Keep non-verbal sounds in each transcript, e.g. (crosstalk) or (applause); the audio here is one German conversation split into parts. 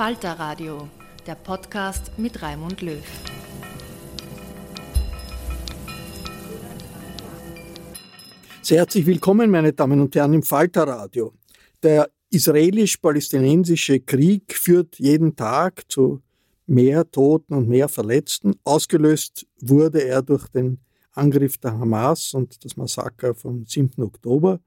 Falter Radio, der Podcast mit Raimund Löw. Sehr herzlich willkommen, meine Damen und Herren, im Falter Radio. Der israelisch-palästinensische Krieg führt jeden Tag zu mehr Toten und mehr Verletzten. Ausgelöst wurde er durch den Angriff der Hamas und das Massaker vom 7. Oktober.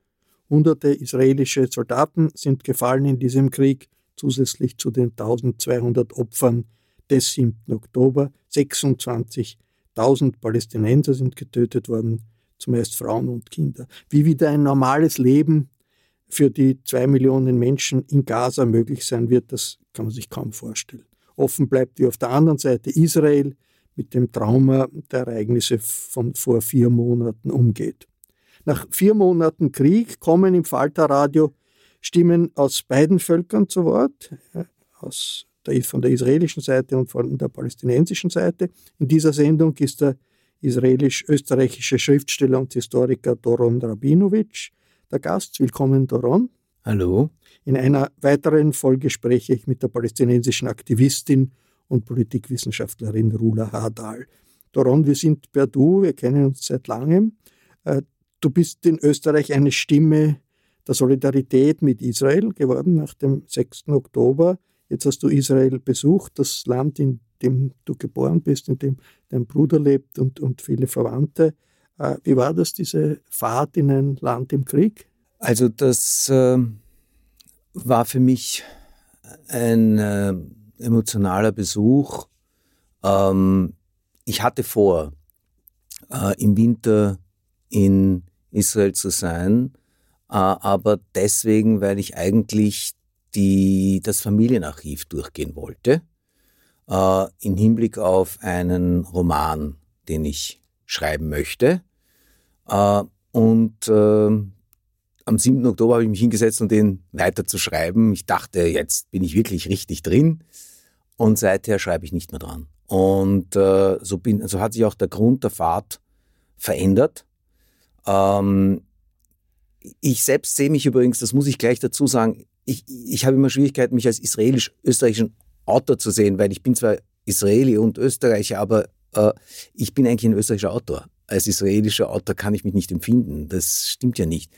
Hunderte israelische Soldaten sind gefallen in diesem Krieg zusätzlich zu den 1200 Opfern des 7. Oktober. 26.000 Palästinenser sind getötet worden, zumeist Frauen und Kinder. Wie wieder ein normales Leben für die zwei Millionen Menschen in Gaza möglich sein wird, das kann man sich kaum vorstellen. Offen bleibt wie auf der anderen Seite Israel mit dem Trauma der Ereignisse von vor vier Monaten umgeht. Nach vier Monaten Krieg kommen im Falter Radio Stimmen aus beiden Völkern zu Wort, aus der, von der israelischen Seite und von der palästinensischen Seite. In dieser Sendung ist der israelisch-österreichische Schriftsteller und Historiker Doron Rabinovic der Gast. Willkommen, Doron. Hallo. In einer weiteren Folge spreche ich mit der palästinensischen Aktivistin und Politikwissenschaftlerin Rula Hadal. Doron, wir sind per Du, wir kennen uns seit langem. Äh, du bist in Österreich eine Stimme der Solidarität mit Israel geworden nach dem 6. Oktober. Jetzt hast du Israel besucht, das Land, in dem du geboren bist, in dem dein Bruder lebt und, und viele Verwandte. Äh, wie war das, diese Fahrt in ein Land im Krieg? Also das äh, war für mich ein äh, emotionaler Besuch. Ähm, ich hatte vor, äh, im Winter in Israel zu sein, aber deswegen, weil ich eigentlich die, das Familienarchiv durchgehen wollte, äh, im Hinblick auf einen Roman, den ich schreiben möchte. Äh, und am 7. Oktober habe ich mich hingesetzt, um den weiter zu schreiben. Ich dachte, jetzt bin ich wirklich richtig drin. Und seither schreibe ich nicht mehr dran. Und äh, so, bin, so hat sich auch der Grund der Fahrt verändert. Ähm, ich selbst sehe mich übrigens, das muss ich gleich dazu sagen, ich, ich habe immer Schwierigkeiten, mich als israelisch-österreichischen Autor zu sehen, weil ich bin zwar Israeli und Österreicher, aber äh, ich bin eigentlich ein österreichischer Autor. Als israelischer Autor kann ich mich nicht empfinden. Das stimmt ja nicht.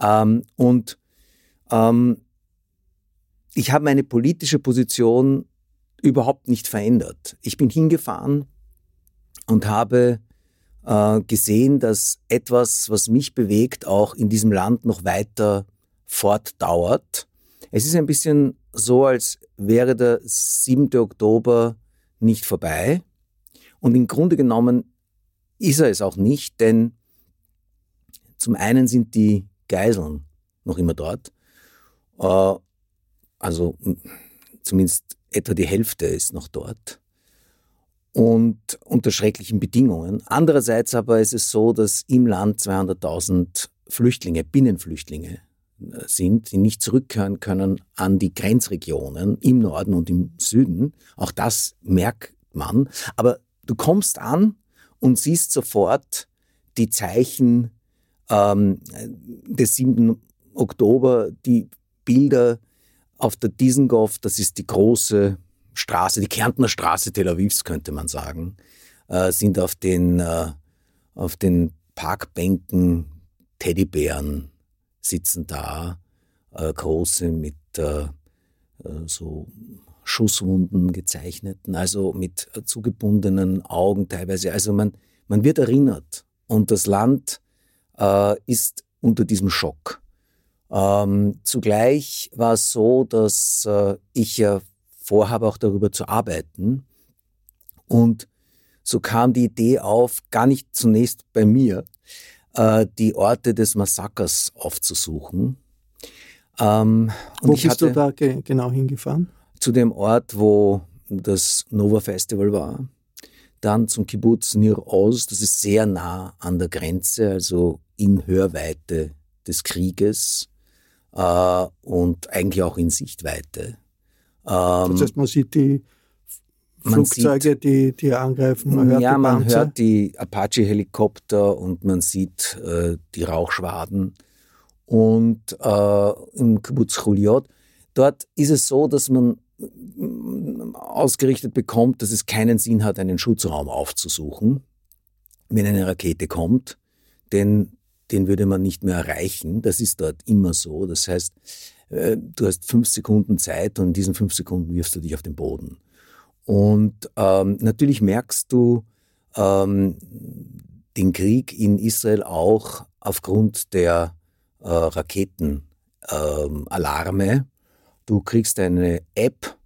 Ähm, und ähm, ich habe meine politische Position überhaupt nicht verändert. Ich bin hingefahren und habe äh, gesehen, dass etwas, was mich bewegt, auch in diesem Land noch weiter fortdauert. Es ist ein bisschen so, als wäre der 7. Oktober nicht vorbei. Und im Grunde genommen ist er es auch nicht, denn zum einen sind die Geiseln noch immer dort. Äh, also zumindest etwa die Hälfte ist noch dort. Und unter schrecklichen Bedingungen. Andererseits aber ist es so, dass im Land 200.000 Flüchtlinge, Binnenflüchtlinge äh, sind, die nicht zurückkehren können an die Grenzregionen im Norden und im Süden. Auch das merkt man. Aber du kommst an und siehst sofort die Zeichen ähm, des 7. Oktober, die Bilder auf der Dizengoff, das ist die große Straße, die Kärntner Straße Tel Avivs, könnte man sagen, äh, sind auf den, äh, auf den Parkbänken Teddybären sitzen da, äh, große mit äh, äh, so Schusswunden gezeichneten, also mit zugebundenen Augen teilweise. Also man, man wird erinnert und das Land äh, ist unter diesem Schock. Ähm, zugleich war es so, dass äh, ich ja vorhabe, auch darüber zu arbeiten. Und so kam die Idee auf, gar nicht zunächst bei mir, äh, die Orte des Massakers aufzusuchen. Ähm, wo bist du da ge genau hingefahren? Zu dem Ort, wo das Nova Festival war. Dann zum Kibbutz Nir Oz, das ist sehr nah an der Grenze, also in Hörweite des Krieges äh, und eigentlich auch in Sichtweite. Ähm, das heißt, man sieht die Flugzeuge, sieht, die, die angreifen. Man hört ja, man hört die Apache-Helikopter und man sieht äh, die Rauchschwaden. Und äh, im Kibbutz Chuliot, dort ist es so, dass man mm, ausgerichtet bekommt, dass es keinen Sinn hat, einen Schutzraum aufzusuchen, wenn eine Rakete kommt. Denn den würde man nicht mehr erreichen. Das ist dort immer so. Das heißt, äh, du hast fünf Sekunden Zeit und in diesen fünf Sekunden wirfst du dich auf den Boden. Und ähm, natürlich merkst du ähm, den Krieg in Israel auch aufgrund der äh, Raketenalarme. Ähm, du kriegst eine App,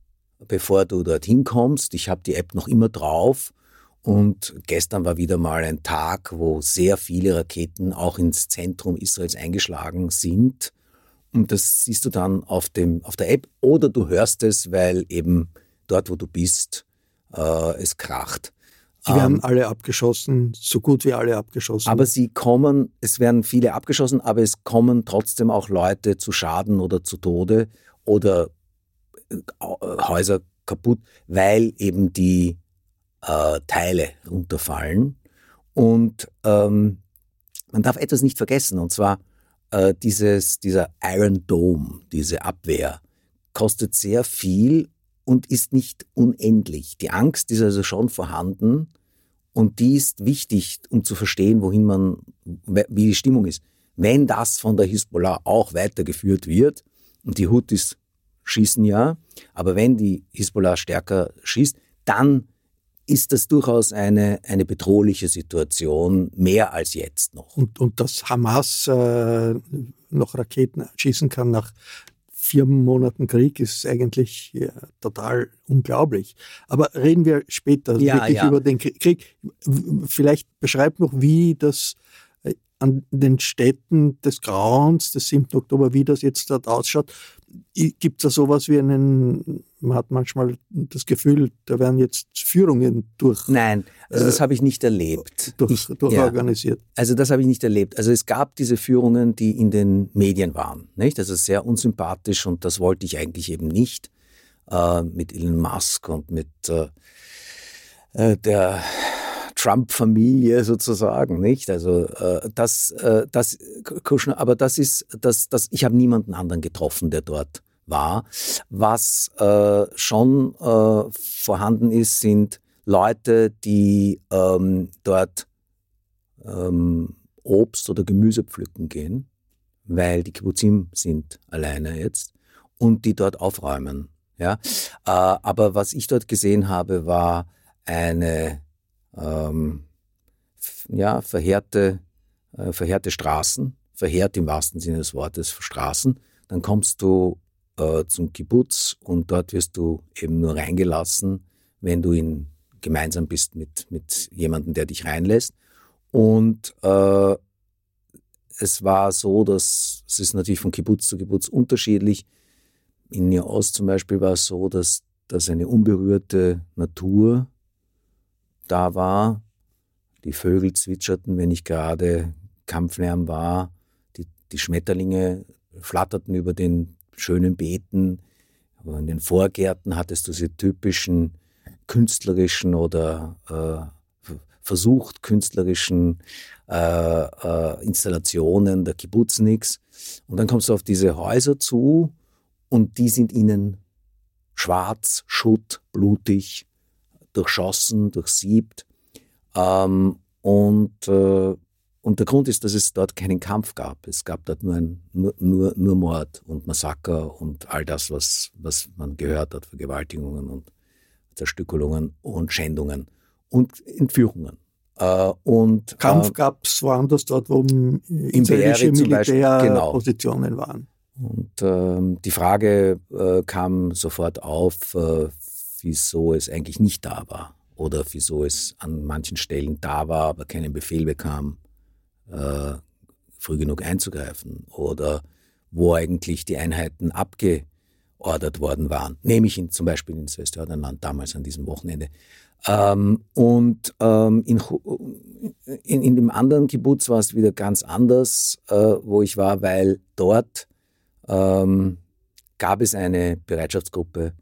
bevor du dorthin kommst. Ich habe die App noch immer drauf und gestern war wieder mal ein Tag, wo sehr viele Raketen auch ins Zentrum Israels eingeschlagen sind. Und das siehst du dann auf, dem, auf der App oder du hörst es, weil eben dort, wo du bist, äh, es kracht. Sie werden ähm, alle abgeschossen, so gut wie alle abgeschossen. Aber sie kommen, es werden viele abgeschossen, aber es kommen trotzdem auch Leute zu Schaden oder zu Tode oder äh, Häuser kaputt, weil eben die äh, Teile runterfallen. Und ähm, man darf etwas nicht vergessen, und zwar äh, dieses, dieser Iron Dome, diese Abwehr, kostet sehr viel und ist nicht unendlich. Die Angst ist also schon vorhanden und die ist wichtig, um zu verstehen, wohin man, wie die Stimmung ist. Wenn das von der Hisbollah auch weitergeführt wird, und die Houthis schießen ja, aber wenn die Hisbollah stärker schießt, dann ist das durchaus eine, eine bedrohliche Situation, mehr als jetzt noch. Und, und dass Hamas äh, noch Raketen schießen kann nach vier Monaten Krieg, ist eigentlich ja, total unglaublich. Aber reden wir später ja, wirklich ja. über den Krieg. Vielleicht beschreibt noch, wie das an den Städten des Grauens des 7. Oktober, wie das jetzt dort ausschaut. Gibt es da sowas wie einen, man hat manchmal das Gefühl, da werden jetzt Führungen durch. Nein, also das äh, habe ich nicht erlebt. Durch, ich, durchorganisiert. Ja, also das habe ich nicht erlebt. Also es gab diese Führungen, die in den Medien waren. Nicht? Also sehr unsympathisch und das wollte ich eigentlich eben nicht. Äh, mit Elon Musk und mit äh, äh der Trump-Familie sozusagen, nicht? Also äh, das, äh, das, Kushner, aber das ist, das, das, ich habe niemanden anderen getroffen, der dort war. Was äh, schon äh, vorhanden ist, sind Leute, die ähm, dort ähm, Obst oder Gemüse pflücken gehen, weil die Kibbutzim sind alleine jetzt und die dort aufräumen. Ja, äh, aber was ich dort gesehen habe, war eine ähm, ja, verheerte, äh, verheerte Straßen, verheert im wahrsten Sinne des Wortes Straßen. Dann kommst du äh, zum Kibbutz und dort wirst du eben nur reingelassen, wenn du in, gemeinsam bist mit, mit jemandem, der dich reinlässt. Und äh, es war so, dass es ist natürlich von Kibbutz zu Kibbutz unterschiedlich. In Nia Ost zum Beispiel war es so, dass, dass eine unberührte Natur da war. Die Vögel zwitscherten, wenn nicht gerade Kampflärm war. Die, die Schmetterlinge flatterten über den schönen Beeten. Aber in den Vorgärten hattest du diese typischen künstlerischen oder äh, versucht künstlerischen äh, äh, Installationen der Kibbutzniks. Und dann kommst du auf diese Häuser zu und die sind ihnen schwarz, Schutt, blutig, durchschossen, durchsiebt. Ähm, und, äh, und der Grund ist, dass es dort keinen Kampf gab. Es gab dort nur, ein, nur, nur, nur Mord und Massaker und all das, was, was man gehört hat, Vergewaltigungen und Zerstückelungen und Schändungen und Entführungen. Äh, und, Kampf äh, gab es woanders dort, wo israelische Militärpositionen genau. waren. Und äh, die Frage äh, kam sofort auf, äh, wieso es eigentlich nicht da war oder wieso es an manchen Stellen da war, aber keinen Befehl bekam, äh, früh genug einzugreifen oder wo eigentlich die Einheiten abgeordert worden waren, nämlich in, zum Beispiel ins Westjordanland damals an diesem Wochenende. Ähm, und ähm, in, in, in, dem anderen Kibbutz war es wieder ganz anders, äh, wo ich war, weil dort ähm, gab es eine Bereitschaftsgruppe,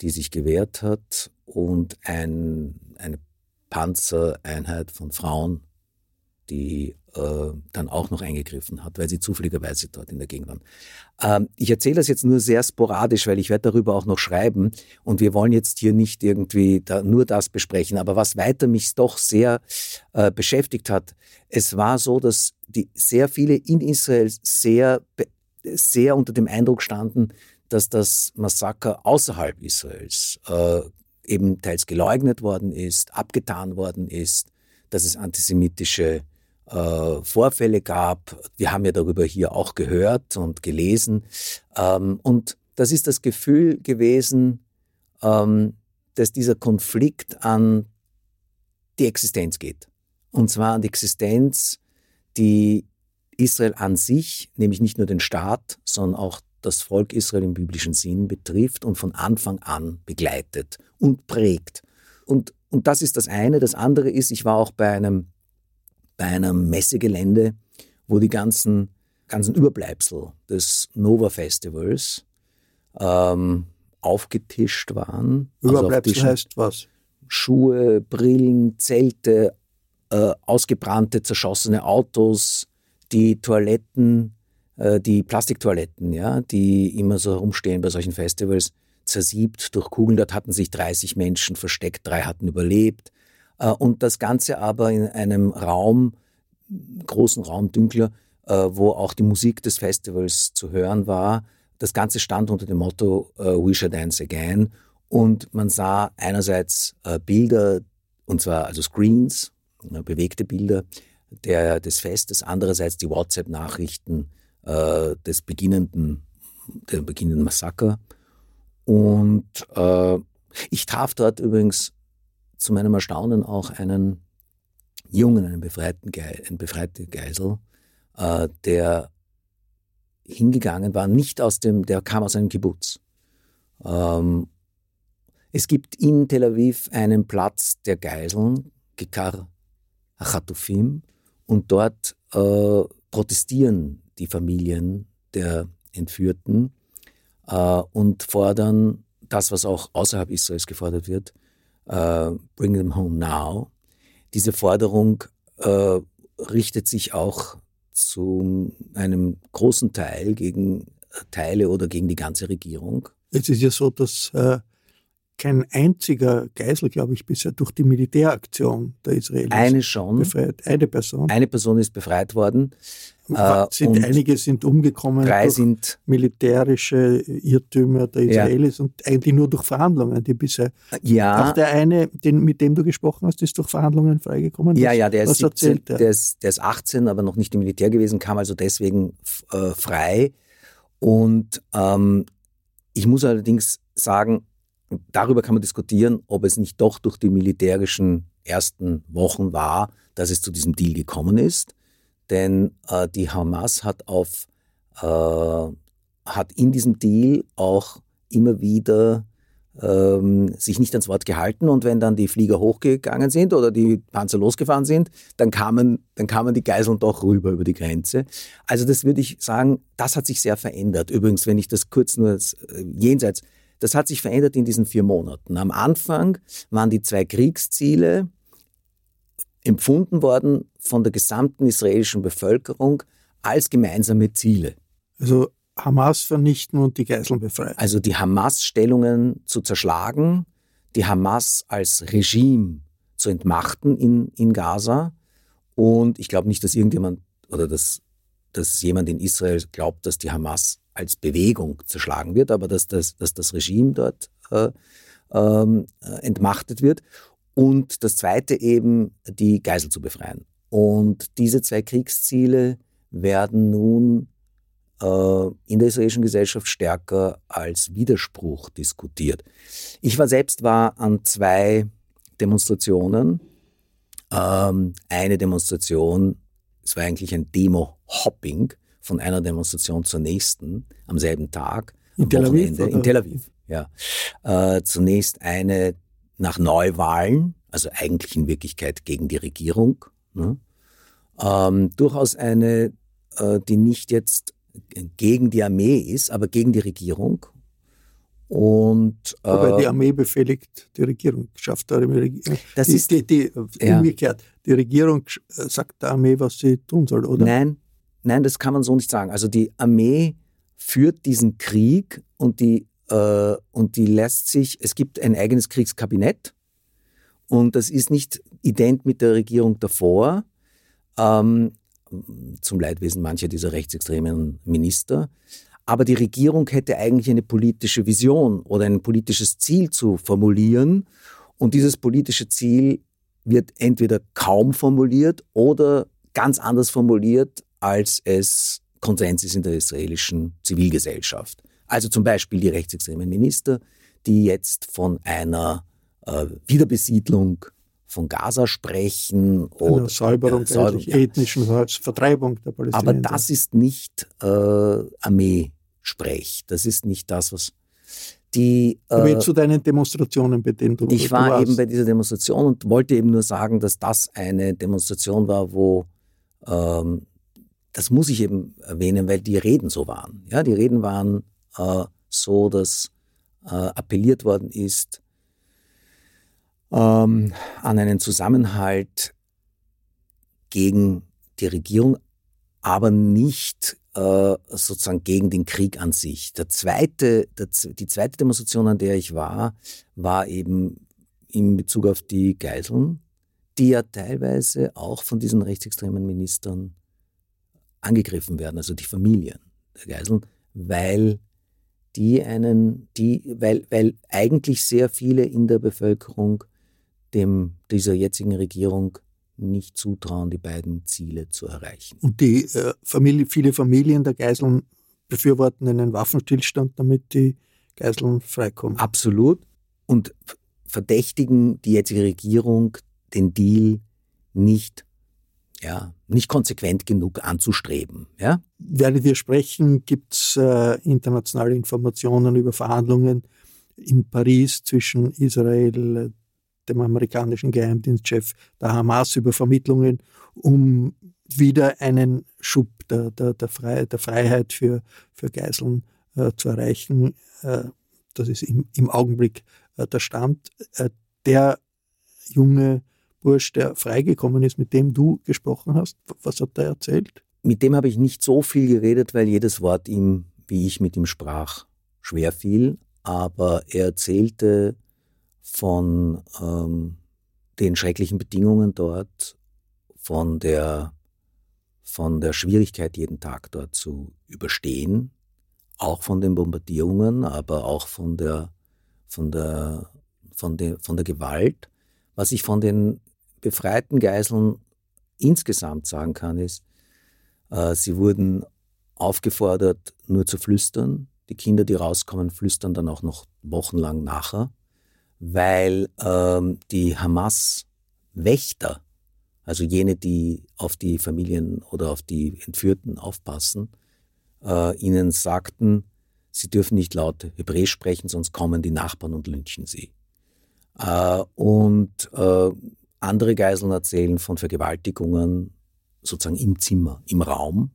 die sich gewehrt hat und ein, eine Panzereinheit von Frauen, die äh, dann auch noch eingegriffen hat, weil sie zufälligerweise dort in der Gegend waren. Ähm, ich erzähle das jetzt nur sehr sporadisch, weil ich werde darüber auch noch schreiben und wir wollen jetzt hier nicht irgendwie da nur das besprechen. Aber was weiter mich doch sehr äh, beschäftigt hat, es war so, dass die sehr viele in Israel sehr, sehr unter dem Eindruck standen, dass das Massaker außerhalb Israels äh, eben teils geleugnet worden ist, abgetan worden ist, dass es antisemitische äh, Vorfälle gab. Wir haben ja darüber hier auch gehört und gelesen. Ähm, und das ist das Gefühl gewesen, ähm, dass dieser Konflikt an die Existenz geht. Und zwar an die Existenz, die Israel an sich, nämlich nicht nur den Staat, sondern auch das Volk Israel im biblischen Sinn betrifft und von Anfang an begleitet und prägt. Und, und das ist das eine. Das andere ist, ich war auch bei einem bei einem Messegelände, wo die ganzen, ganzen Überbleibsel des Nova Festivals ähm, aufgetischt waren. Also Überbleibsel also heißt was? Schuhe, Brillen, Zelte, äh, ausgebrannte, zerschossene Autos, die Toiletten, die Plastiktoiletten, ja, die immer so herumstehen bei solchen Festivals, zersiebt durch Kugeln. Dort hatten sich 30 Menschen versteckt, drei hatten überlebt. Äh, und das Ganze aber in einem Raum, großen Raum, dünkler, äh, wo auch die Musik des Festivals zu hören war. Das Ganze stand unter dem Motto äh, We Shall Dance Again und man sah einerseits Bilder, und zwar also Screens, bewegte Bilder der, des Festes, andererseits die WhatsApp-Nachrichten des beginnenden, der beginnenden Massaker. Und äh, ich traf dort übrigens zu meinem Erstaunen auch einen Jungen, einen befreiten Ge eine befreite Geisel, äh, der hingegangen war, nicht aus dem, der kam aus einem Kibbutz. Ähm, es gibt in Tel Aviv einen Platz der Geiseln, Gekar Achatufim, und dort äh, protestieren die Familien der Entführten äh, und fordern das, was auch außerhalb Israels gefordert wird, äh, Bring Them Home Now. Diese Forderung äh, richtet sich auch zu einem großen Teil gegen Teile oder gegen die ganze Regierung. Es ist ja so, dass äh, kein einziger Geisel, glaube ich, bisher durch die Militäraktion der Israelis Eine schon. befreit. Eine Person. Eine Person ist befreit worden. Äh, sind, einige sind umgekommen drei durch sind militärische Irrtümer der Ja. Israelis und eigentlich nur durch Verhandlungen, die bisher. ja Auch der eine, den, mit dem du gesprochen hast, ist durch Verhandlungen freigekommen. Ja, ja, der ist, was 17, erzählt er? der, ist, der ist 18, aber noch nicht im Militär gewesen, kam also deswegen äh, frei. Und ähm, ich muss allerdings sagen, darüber kann man diskutieren, ob es nicht doch durch die militärischen ersten Wochen war, dass es zu diesem Deal gekommen ist. Denn äh, die Hamas hat auf äh, hat in diesem Deal auch immer wieder ähm, sich nicht ans Wort gehalten und wenn dann die Flieger hochgegangen sind oder die Panzer losgefahren sind, dann kamen, dann kamen die Geiseln doch rüber über die Grenze. Also das würde ich sagen, das hat sich sehr verändert. Übrigens, wenn ich das kurz nur äh, jenseits, das hat sich verändert in diesen vier Monaten. Am Anfang waren die zwei Kriegsziele empfunden worden von der gesamten israelischen Bevölkerung als gemeinsame Ziele. Also Hamas vernichten und die Geiseln befreien. Also die Hamas-Stellungen zu zerschlagen, die Hamas als Regime zu entmachten in, in Gaza. Und ich glaube nicht, dass irgendjemand oder dass, dass jemand in Israel glaubt, dass die Hamas als Bewegung zerschlagen wird, aber dass das, dass das Regime dort äh, ähm, äh, entmachtet wird. Und das zweite eben, die Geisel zu befreien. Und diese zwei Kriegsziele werden nun äh, in der israelischen Gesellschaft stärker als Widerspruch diskutiert. Ich war selbst war an zwei Demonstrationen. Ähm, eine Demonstration, es war eigentlich ein Demo-Hopping von einer Demonstration zur nächsten am selben Tag. In Tel Aviv, oder? In Tel Aviv, ja. Äh, zunächst eine nach Neuwahlen, also eigentlich in Wirklichkeit gegen die Regierung. Ne? Ähm, durchaus eine, äh, die nicht jetzt gegen die Armee ist, aber gegen die Regierung. Und äh, Wobei die Armee befehligt die Regierung, schafft der Regierung. Das die, ist- die, die, Ja. umgekehrt. Die Regierung sch- sagt der Armee, was sie tun soll, oder? Nein, nein, das kann man so nicht sagen. Also die Armee führt diesen Krieg und die, äh, und die lässt sich, es gibt ein eigenes Kriegskabinett und das ist nicht ident mit der Regierung davor, ähm, zum Leidwesen mancher dieser rechtsextremen Minister. Aber die Regierung hätte eigentlich eine politische Vision oder ein politisches Ziel zu formulieren. Und dieses politische Ziel wird entweder kaum formuliert oder ganz anders formuliert, als es Konsens ist in der israelischen Zivilgesellschaft. Also zum Beispiel die rechtsextremen Minister, die jetzt von einer äh, Wiederbesiedlung von Gaza sprechen oder Einer Säuberung, Ja, Säuberung, eigentlich, ja. ethnischen Vertreibung der Aber Palästinenser. das ist nicht äh, Armeesprech. Das ist nicht das, was die. Aber Äh, zu deinen Demonstrationen, bei denen du ich war warst. eben bei dieser Demonstration und wollte eben nur sagen, dass das eine Demonstration war, wo ähm, das muss ich eben erwähnen, weil die Reden so waren. Ja, die Reden waren äh, so, dass äh, appelliert worden ist ähm, an einen Zusammenhalt gegen die Regierung, aber nicht äh, sozusagen gegen den Krieg an sich. Der zweite, der, die zweite Demonstration, an der ich war, war eben in Bezug auf die Geiseln, die ja teilweise auch von diesen rechtsextremen Ministern angegriffen werden, also die Familien der Geiseln, weil die einen, die, weil, weil eigentlich sehr viele in der Bevölkerung dem, dieser jetzigen Regierung nicht zutrauen, die beiden Ziele zu erreichen. Und die äh, Familie, viele Familien der Geiseln befürworten einen Waffenstillstand, damit die Geiseln freikommen. Absolut. Und verdächtigen die jetzige Regierung, den Deal nicht, ja, nicht konsequent genug anzustreben. Ja? Während wir sprechen, gibt es äh, internationale Informationen über Verhandlungen in Paris zwischen Israel, dem amerikanischen Geheimdienstchef der Hamas über Vermittlungen, um wieder einen Schub der, der, der, Frei, der Freiheit für, für Geiseln äh, zu erreichen. Äh, das ist im, im Augenblick äh, der Stand. Äh, der junge Bursch, der freigekommen ist, mit dem du gesprochen hast, was hat er erzählt? Mit dem habe ich nicht so viel geredet, weil jedes Wort ihm, wie ich mit ihm sprach, schwer fiel. Aber er erzählte von ähm, den schrecklichen Bedingungen dort, von der, von der Schwierigkeit, jeden Tag dort zu überstehen, auch von den Bombardierungen, aber auch von der, von der, von der, von der Gewalt. Was ich von den befreiten Geiseln insgesamt sagen kann, ist, äh, sie wurden aufgefordert, nur zu flüstern. Die Kinder, die rauskommen, flüstern dann auch noch wochenlang nachher, weil ähm, die Hamas-Wächter, also jene, die auf die Familien oder auf die Entführten aufpassen, äh, ihnen sagten, sie dürfen nicht laut Hebräisch sprechen, sonst kommen die Nachbarn und lynchen sie. Äh, und äh, andere Geiseln erzählen von Vergewaltigungen sozusagen im Zimmer, im Raum.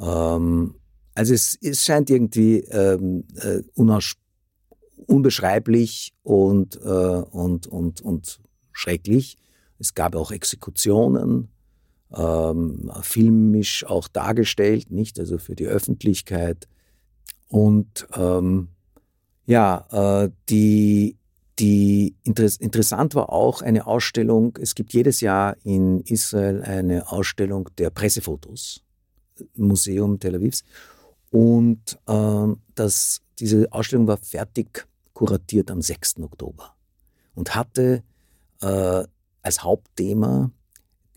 Ähm, also es, es, scheint irgendwie ähm, äh, unbeschreiblich und, äh, und, und, und schrecklich. Es gab auch Exekutionen, ähm, filmisch auch dargestellt, nicht also für die Öffentlichkeit. Und ähm, ja, äh, die die interessant war auch eine Ausstellung, es gibt jedes Jahr in Israel eine Ausstellung der Pressefotos, Museum Tel Avivs. Und äh, das, diese Ausstellung war fertig kuratiert am 6. Oktober und hatte äh, als Hauptthema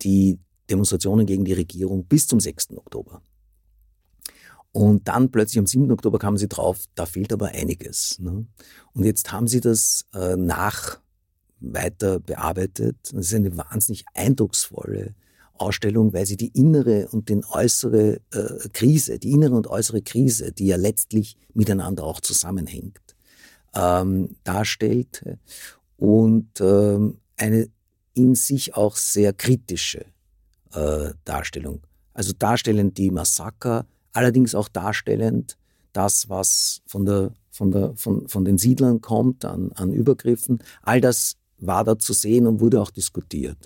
die Demonstrationen gegen die Regierung bis zum 6. Oktober. Und dann plötzlich am 7. Oktober kamen sie drauf, da fehlt aber einiges. Ne? Und jetzt haben sie das äh, nach weiter bearbeitet. Das ist eine wahnsinnig eindrucksvolle Ausstellung, weil sie die innere und den äußere äh, Krise, die innere und äußere Krise, die ja letztlich miteinander auch zusammenhängt, ähm, darstellt und ähm, eine in sich auch sehr kritische äh, Darstellung. Also darstellen die Massaker allerdings auch darstellend das, was von, der, von, der, von, von den Siedlern kommt an, an Übergriffen. All das war da zu sehen und wurde auch diskutiert.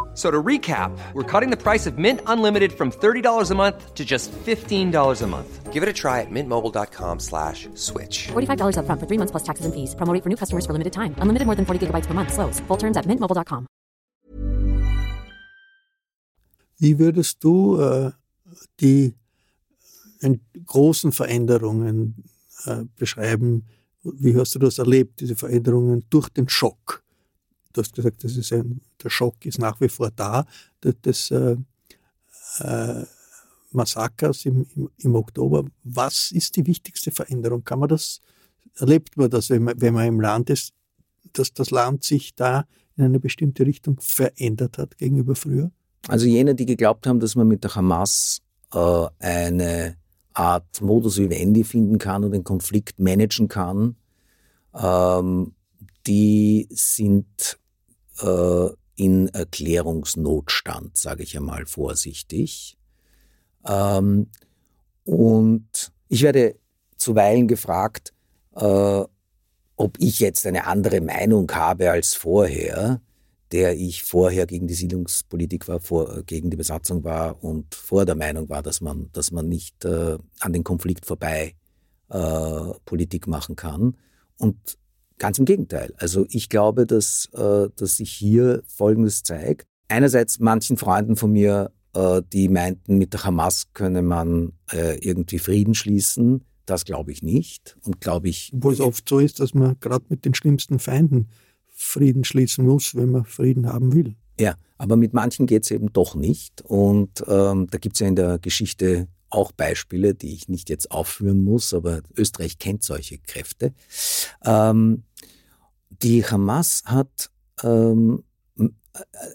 So to recap, we're cutting the price of Mint Unlimited from $30 a month to just $15 a month. Give it a try at mintmobile.com slash switch. $45 up front for three months plus taxes and fees. Promo for new customers for limited time. Unlimited more than 40 gigabytes per month. Slows. Full terms at mintmobile.com. Wie würdest du äh, die äh, großen Veränderungen äh, beschreiben? Wie hast du das erlebt, diese Veränderungen durch den Schock? Du hast gesagt, das ist ein, der Schock ist nach wie vor da, des, äh, äh, Massakers im, im, im, Oktober. Was ist die wichtigste Veränderung? Kann man das, erlebt man das, wenn man, wenn man im Land ist, dass das Land sich da in eine bestimmte Richtung verändert hat gegenüber früher? Also jene, die geglaubt haben, dass man mit der Hamas äh, eine Art Modus vivendi finden kann und den Konflikt managen kann, ähm, die sind äh, in Erklärungsnotstand, sage ich einmal vorsichtig. Ähm, und ich werde zuweilen gefragt, äh, ob ich jetzt eine andere Meinung habe als vorher, der ich vorher gegen die Siedlungspolitik war, vor, äh, gegen die Besatzung war und vor der Meinung war, dass man, dass man nicht äh, an den Konflikt vorbei äh, Politik machen kann. Und Ganz im Gegenteil. Also ich glaube, dass, äh, dass sich hier Folgendes zeigt. Einerseits manchen Freunden von mir, äh, die meinten, mit der Hamas könne man äh, irgendwie Frieden schließen. Das glaube ich nicht. Und glaube ich. Wo es oft so ist, dass man gerade mit den schlimmsten Feinden Frieden schließen muss, wenn man Frieden haben will. Ja, aber mit manchen geht es eben doch nicht. Und ähm, da gibt es ja in der Geschichte auch Beispiele, die ich nicht jetzt aufführen muss, aber Österreich kennt solche Kräfte. Ähm, die Hamas hat, ähm,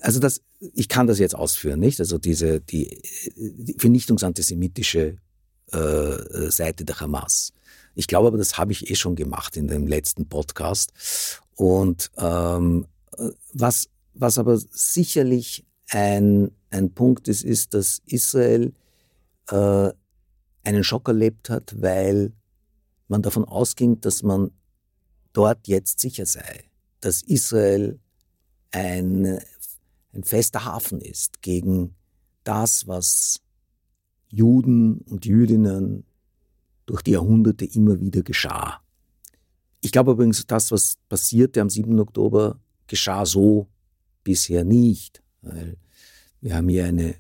also das, ich kann das jetzt ausführen, nicht? Also diese die, die vernichtungsantisemitische äh, Seite der Hamas. Ich glaube aber, das habe ich eh schon gemacht in dem letzten Podcast. Und ähm, was, was aber sicherlich ein, ein Punkt ist, ist, dass Israel äh, einen Schock erlebt hat, weil man davon ausging, dass man dort jetzt sicher sei, dass Israel ein, ein fester Hafen ist gegen das, was Juden und Jüdinnen durch die Jahrhunderte immer wieder geschah. Ich glaube übrigens, das, was passierte am 7. Oktober, geschah so bisher nicht, weil wir haben hier eine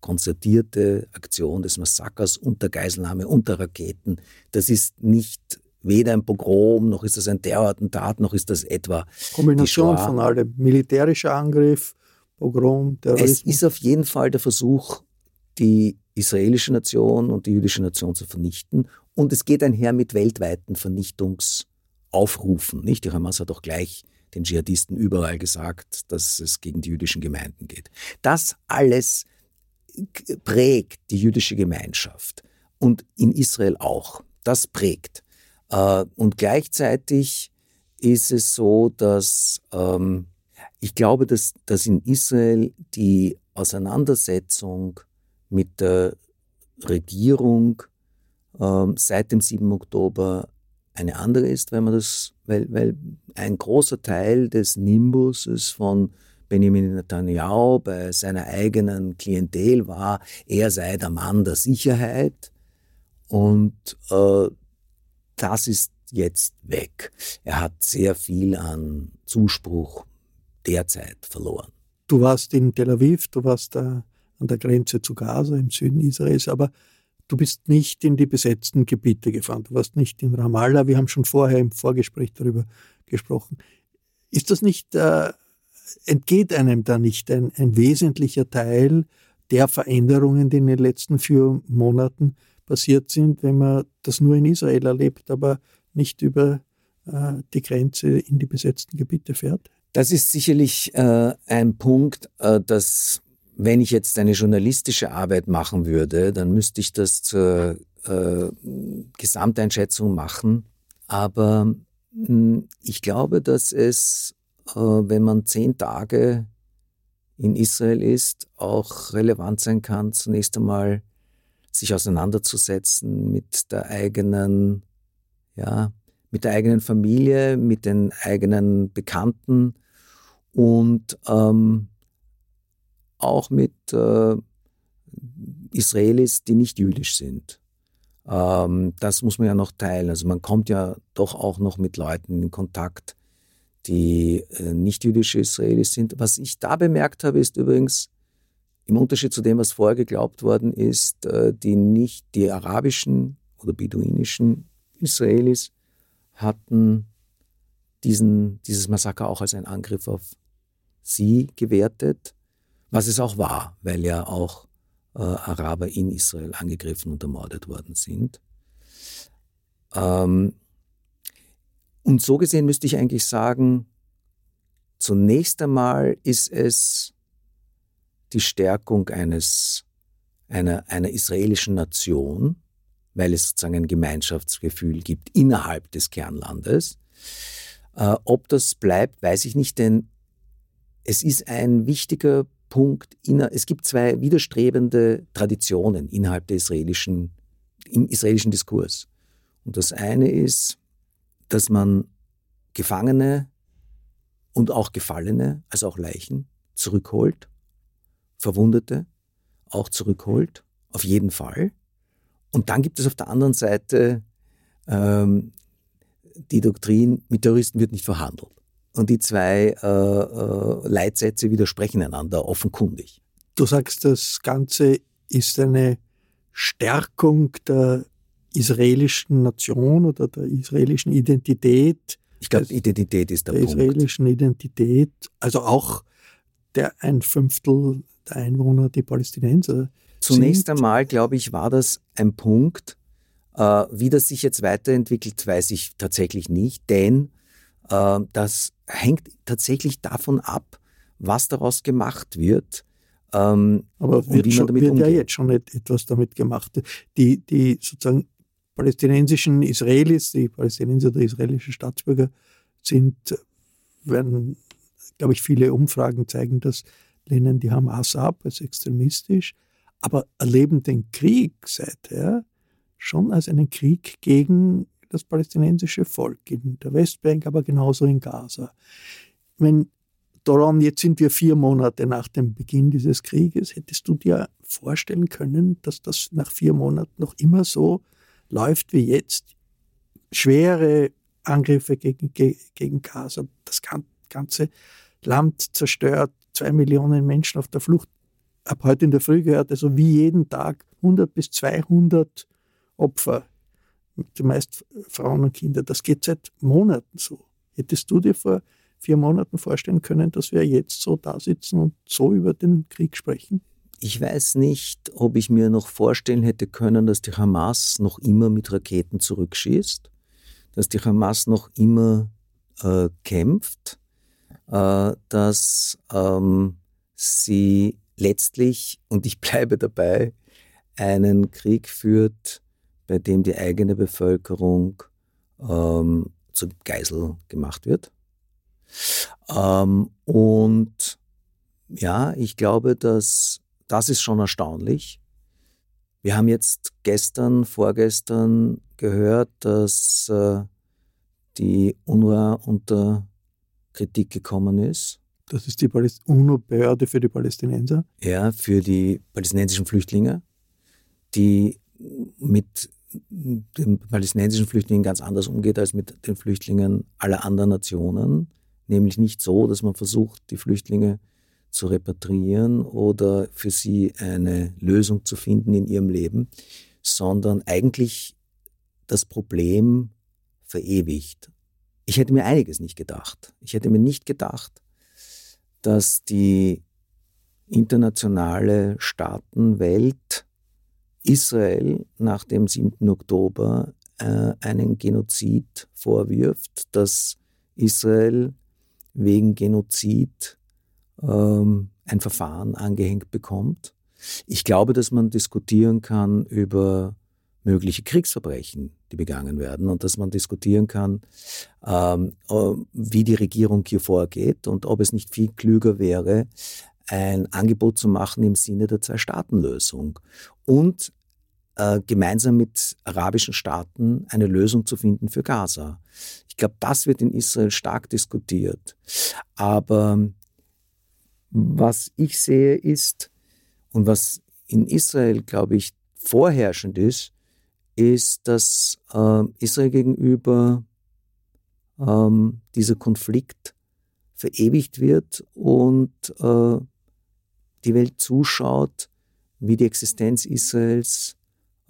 konzertierte Aktion des Massakers unter Geiselnahme, unter Raketen. Das ist nicht weder ein Pogrom, noch ist das ein Terrorattentat, noch ist das etwa Kombination von allem. Militärischer Angriff, Pogrom, Terrorismus. Es ist auf jeden Fall der Versuch, die israelische Nation und die jüdische Nation zu vernichten. Und es geht einher mit weltweiten Vernichtungsaufrufen. Nicht? Die Hamas hat auch gleich den Dschihadisten überall gesagt, dass es gegen die jüdischen Gemeinden geht. Das alles prägt die jüdische Gemeinschaft und in Israel auch. Das prägt. Äh, und gleichzeitig ist es so, dass ähm, ich glaube, dass, dass in Israel die Auseinandersetzung mit der Regierung ähm, seit dem 7. Oktober eine andere ist, weil man das, weil, weil ein großer Teil des Nimbuses von Benjamin Netanyahu bei seiner eigenen Klientel war, er sei der Mann der Sicherheit und äh, das ist jetzt weg. Er hat sehr viel an Zuspruch derzeit verloren. Du warst in Tel Aviv, du warst da an der Grenze zu Gaza im Süden Israels, aber du bist nicht in die besetzten Gebiete gefahren. Du warst nicht in Ramallah. Wir haben schon vorher im Vorgespräch darüber gesprochen. Ist das nicht, äh, entgeht einem da nicht ein, ein wesentlicher Teil der Veränderungen, die in den letzten vier Monaten passiert sind, wenn man das nur in Israel erlebt, aber nicht über äh, die Grenze in die besetzten Gebiete fährt? Das ist sicherlich äh, ein Punkt, äh, dass wenn ich jetzt eine journalistische Arbeit machen würde, dann müsste ich das zur äh, Gesamteinschätzung machen. Aber mh, hm, ich glaube, dass es, äh, wenn man zehn Tage in Israel ist, auch relevant sein kann, zunächst einmal sich auseinanderzusetzen mit der eigenen, ja, mit der eigenen Familie, mit den eigenen Bekannten und ähm, auch mit äh, Israelis, die nicht jüdisch sind. Ähm, das muss man ja noch teilen. Also man kommt ja doch auch noch mit Leuten in Kontakt, die äh, nicht jüdische Israelis sind. Was ich da bemerkt habe, ist übrigens, im Unterschied zu dem, was vorher geglaubt worden ist, äh, die nicht, die arabischen oder beduinischen Israelis hatten diesen, dieses Massaker auch als einen Angriff auf sie gewertet was es auch war, weil ja auch äh, Araber in Israel angegriffen und ermordet worden sind. Ähm, und so gesehen müsste ich eigentlich sagen, zunächst einmal ist es die Stärkung eines, einer, einer israelischen Nation, weil es sozusagen ein Gemeinschaftsgefühl gibt innerhalb des Kernlandes. Äh, ob das bleibt, weiß ich nicht, denn es ist ein wichtiger Punkt, es gibt zwei widerstrebende Traditionen innerhalb der israelischen, im israelischen Diskurs. Und das eine ist, dass man Gefangene und auch Gefallene, also auch Leichen, zurückholt, Verwundete auch zurückholt, auf jeden Fall. Und dann gibt es auf der anderen Seite ähm, die Doktrin, mit Terroristen wird nicht verhandelt. Und die zwei äh, äh, Leitsätze widersprechen einander offenkundig. Du sagst, das Ganze ist eine Stärkung der israelischen Nation oder der israelischen Identität. Ich glaube, Identität ist der, der Punkt. israelischen Identität, also auch der ein Fünftel der Einwohner, die Palästinenser. Zunächst sind. einmal, glaube ich, war das ein Punkt. Äh, wie das sich jetzt weiterentwickelt, weiß ich tatsächlich nicht, denn äh, das hängt tatsächlich davon ab, was daraus gemacht wird. Ähm, Aber wird, damit wird umgeht. ja jetzt schon etwas damit gemacht. Die, die sozusagen palästinensischen Israelis, die Palästinenser, die israelischen Staatsbürger sind, werden, glaube ich, viele Umfragen zeigen das, lehnen die Hamas ab als extremistisch, aber erleben den Krieg seither schon als einen Krieg gegen das palästinensische Volk in der Westbank, aber genauso in Gaza. Wenn Doron, jetzt sind wir vier Monate nach dem Beginn dieses Krieges, hättest du dir vorstellen können, dass das nach vier Monaten noch immer so läuft wie jetzt? Schwere Angriffe gegen, gegen Gaza, das ganze Land zerstört, zwei Millionen Menschen auf der Flucht. Ab heute in der Früh gehört also wie jeden Tag 100 bis 200 Opfer, zumeist Frauen und Kinder. Das geht seit Monaten so. Hättest du dir vor vier Monaten vorstellen können, dass wir jetzt so da sitzen und so über den Krieg sprechen? Ich weiß nicht, ob ich mir noch vorstellen hätte können, dass die Hamas noch immer mit Raketen zurückschießt, dass die Hamas noch immer äh, kämpft, äh, dass ähm, sie letztlich, und ich (laughs) bleibe dabei, einen Krieg führt, bei dem die eigene Bevölkerung ähm, zur Geisel gemacht wird. Ähm, und ja, ich glaube, dass das ist schon erstaunlich. Wir haben jetzt gestern, vorgestern gehört, dass äh, die UNRWA unter Kritik gekommen ist. Das ist die UNO-Behörde für die Palästinenser? Ja, für die palästinensischen Flüchtlinge, die mit den palästinensischen Flüchtlingen ganz anders umgeht als mit den Flüchtlingen aller anderen Nationen. Nämlich nicht so, dass man versucht, die Flüchtlinge zu repatriieren oder für sie eine Lösung zu finden in ihrem Leben, sondern eigentlich das Problem verewigt. Ich hätte mir einiges nicht gedacht. Ich hätte mir nicht gedacht, dass die internationale Staatenwelt Israel nach dem 7. Oktober äh, einen Genozid vorwirft, dass Israel wegen Genozid ähm, ein Verfahren angehängt bekommt. Ich glaube, dass man diskutieren kann über mögliche Kriegsverbrechen, die begangen werden und dass man diskutieren kann, ähm, äh, wie die Regierung hier vorgeht und ob es nicht viel klüger wäre, ein Angebot zu machen im Sinne der Zwei-Staaten-Lösung und äh, gemeinsam mit arabischen Staaten eine Lösung zu finden für Gaza. Ich glaube, das wird in Israel stark diskutiert. Aber was ich sehe ist, und was in Israel, glaube ich, vorherrschend ist, ist, dass äh, Israel gegenüber ähm, dieser Konflikt verewigt wird und äh, die Welt zuschaut, wie die Existenz Israels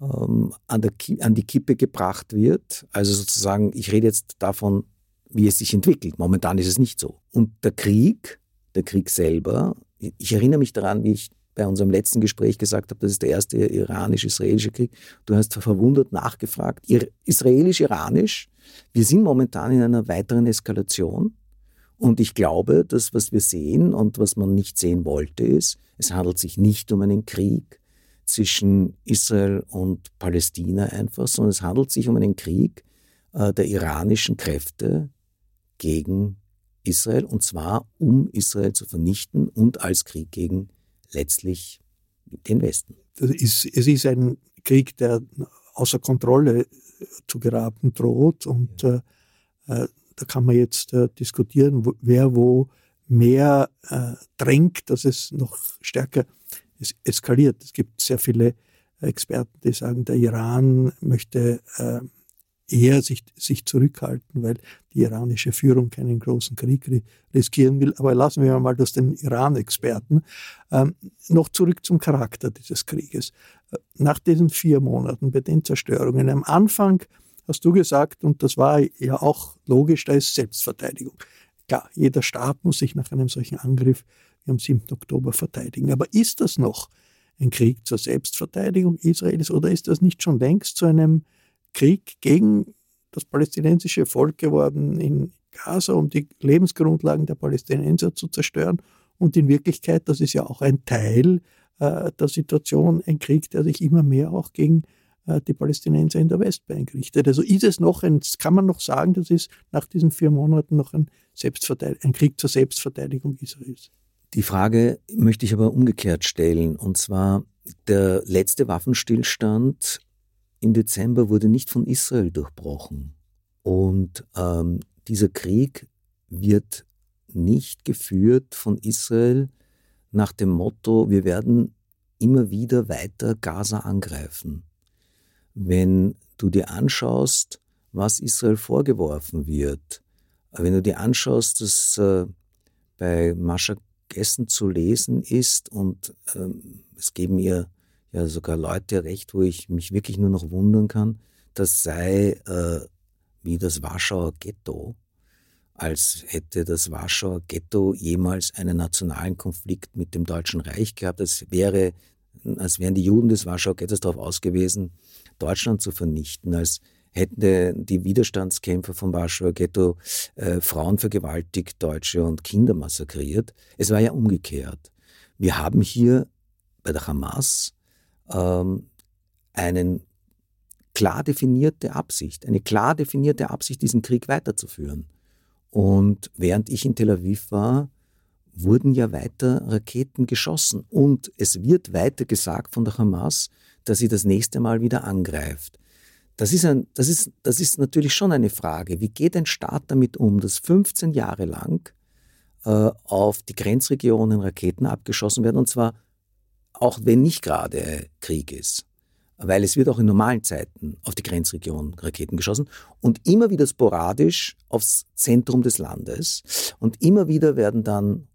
ähm, an, der, an die Kippe gebracht wird. Also sozusagen, ich rede jetzt davon, wie es sich entwickelt. Momentan ist es nicht so. Und der Krieg der Krieg selber. Ich erinnere mich daran, wie ich bei unserem letzten Gespräch gesagt habe, das ist der erste iranisch-israelische Krieg. Du hast verwundert nachgefragt, israelisch-iranisch. Wir sind momentan in einer weiteren Eskalation. Und ich glaube, dass was wir sehen und was man nicht sehen wollte, ist, es handelt sich nicht um einen Krieg zwischen Israel und Palästina einfach, sondern es handelt sich um einen Krieg äh, der iranischen Kräfte gegen Israel, und zwar um Israel zu vernichten und als Krieg gegen letztlich den Westen. Ist, es ist ein Krieg, der außer Kontrolle zu geraten droht und äh, äh, da kann man jetzt äh, diskutieren, wo, wer wo mehr äh, drängt, dass es noch stärker es eskaliert. Es gibt sehr viele Experten, die sagen, der Iran möchte äh, eher sich, sich zurückhalten, weil die iranische Führung keinen großen Krieg riskieren will. Aber lassen wir mal das den Iran-Experten. Ähm, noch zurück zum Charakter dieses Krieges. Äh, nach diesen vier Monaten bei den Zerstörungen, am Anfang hast du gesagt, und das war ja auch logisch, da ist Selbstverteidigung. Klar, jeder Staat muss sich nach einem solchen Angriff wie am 7. Oktober verteidigen. Aber ist das noch ein Krieg zur Selbstverteidigung Israels oder ist das nicht schon längst zu einem Krieg gegen das palästinensische Volk geworden in Gaza, um die Lebensgrundlagen der Palästinenser zu zerstören. Und in Wirklichkeit, das ist ja auch ein Teil äh, der Situation, ein Krieg, der sich immer mehr auch gegen äh, die Palästinenser in der Westbank richtet. Also ist es noch ein, kann man noch sagen, das ist nach diesen vier Monaten noch ein, ein Krieg zur Selbstverteidigung Israels. Die Frage möchte ich aber umgekehrt stellen. Und zwar, der letzte Waffenstillstand im Dezember wurde nicht von Israel durchbrochen. Und ähm, dieser Krieg wird nicht geführt von Israel nach dem Motto, wir werden immer wieder weiter Gaza angreifen. Wenn du dir anschaust, was Israel vorgeworfen wird, wenn du dir anschaust, dass äh, bei Mascha Gessen zu lesen ist und ähm, es geben ihr ja sogar Leute recht, wo ich mich wirklich nur noch wundern kann, das sei äh, wie das Warschauer Ghetto, als hätte das Warschauer Ghetto jemals einen nationalen Konflikt mit dem Deutschen Reich gehabt. als wäre, als wären die Juden des Warschauer Ghettos darauf ausgewiesen, Deutschland zu vernichten, als hätten die Widerstandskämpfer vom Warschauer Ghetto äh, Frauen vergewaltigt, Deutsche und Kinder massakriert. Es war ja umgekehrt. Wir haben hier bei der Hamas ähm, einen klar definierte Absicht, eine klar definierte Absicht, diesen Krieg weiterzuführen. Und während ich in Tel Aviv war, wurden ja weiter Raketen geschossen. Und es wird weiter gesagt von der Hamas, dass sie das nächste Mal wieder angreift. Das ist, ein, das, ist, das ist natürlich schon eine Frage. Wie geht ein Staat damit um, dass 15 Jahre lang äh, auf die Grenzregionen Raketen abgeschossen werden, und zwar auch wenn nicht gerade Krieg ist? Weil es wird auch in normalen Zeiten auf die Grenzregion Raketen geschossen und immer wieder sporadisch aufs Zentrum des Landes. Und immer wieder werden dann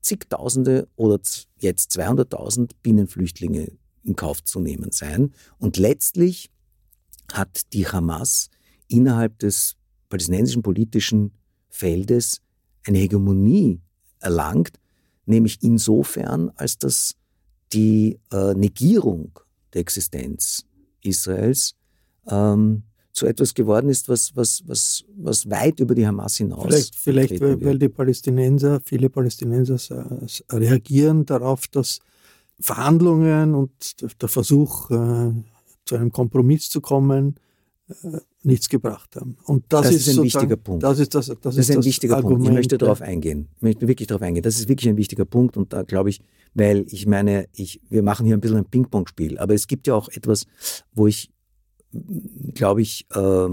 zigtausende oder jetzt 200.000 Binnenflüchtlinge in Kauf zu nehmen sein. Und letztlich hat die Hamas innerhalb des palästinensischen politischen Feldes eine Hegemonie erlangt, nämlich insofern, als dass die äh, Negierung der Existenz Israels ähm, zu etwas geworden ist, was, was, was, was weit über die Hamas hinaus. Vielleicht, vielleicht weil, weil die Palästinenser, viele Palästinenser reagieren darauf, dass Verhandlungen und der Versuch, äh, zu einem Kompromiss zu kommen, äh, nichts gebracht haben. Und das, das ist, ist, ein wichtiger Punkt. Das ist das, das, das ist ein wichtiger Argument, Punkt. Ich möchte darauf eingehen. Ich möchte wirklich darauf eingehen. Das ist wirklich ein wichtiger Punkt und da glaube ich, weil ich meine, ich, wir machen hier ein bisschen ein Ping-Pong-Spiel, aber es gibt ja auch etwas, wo ich, glaube ich, äh,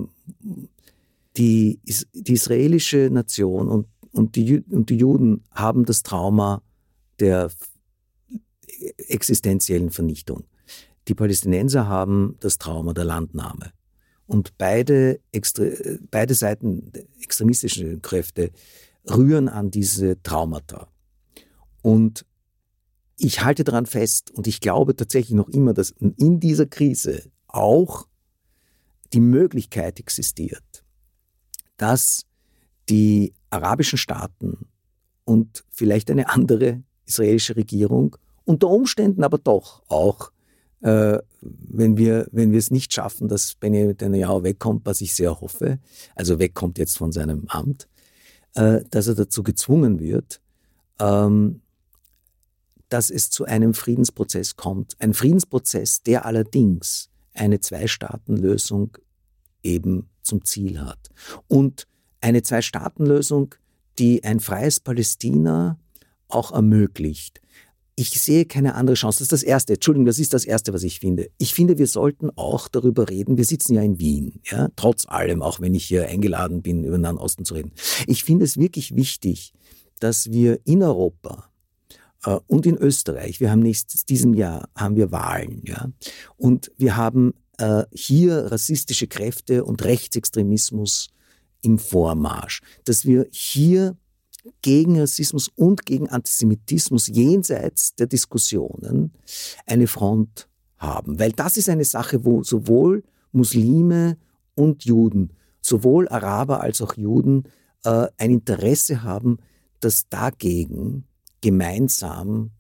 die, die israelische Nation und, und, die, und die Juden haben das Trauma der existenziellen Vernichtung. Die Palästinenser haben das Trauma der Landnahme. Und beide, beide Seiten, extremistische Kräfte, rühren an diese Traumata. Und ich halte daran fest und ich glaube tatsächlich noch immer, dass in dieser Krise auch die Möglichkeit existiert, dass die arabischen Staaten und vielleicht eine andere israelische Regierung unter Umständen aber doch auch äh, wenn wir wenn wir es nicht schaffen, dass Benjamin Netanyahu wegkommt, was ich sehr hoffe, also wegkommt jetzt von seinem Amt, äh, dass er dazu gezwungen wird, ähm, dass es zu einem Friedensprozess kommt. Ein Friedensprozess, der allerdings eine Zwei-Staaten-Lösung eben zum Ziel hat. Und eine Zwei-Staaten-Lösung, die ein freies Palästina auch ermöglicht ich sehe keine andere Chance. Das ist das Erste. Entschuldigung, das ist das Erste, was ich finde. Ich finde, wir sollten auch darüber reden. Wir sitzen ja in Wien, ja, trotz allem, auch wenn ich hier eingeladen bin, über den Nahen Osten zu reden. Ich finde es wirklich wichtig, dass wir in Europa äh, und in Österreich, wir haben nächstes diesem Jahr haben wir Wahlen, ja, und wir haben äh, hier rassistische Kräfte und Rechtsextremismus im Vormarsch, dass wir hier gegen Rassismus und gegen Antisemitismus jenseits der Diskussionen eine Front haben. Weil das ist eine Sache, wo sowohl Muslime und Juden, sowohl Araber als auch Juden äh, ein Interesse haben, dass dagegen gemeinsam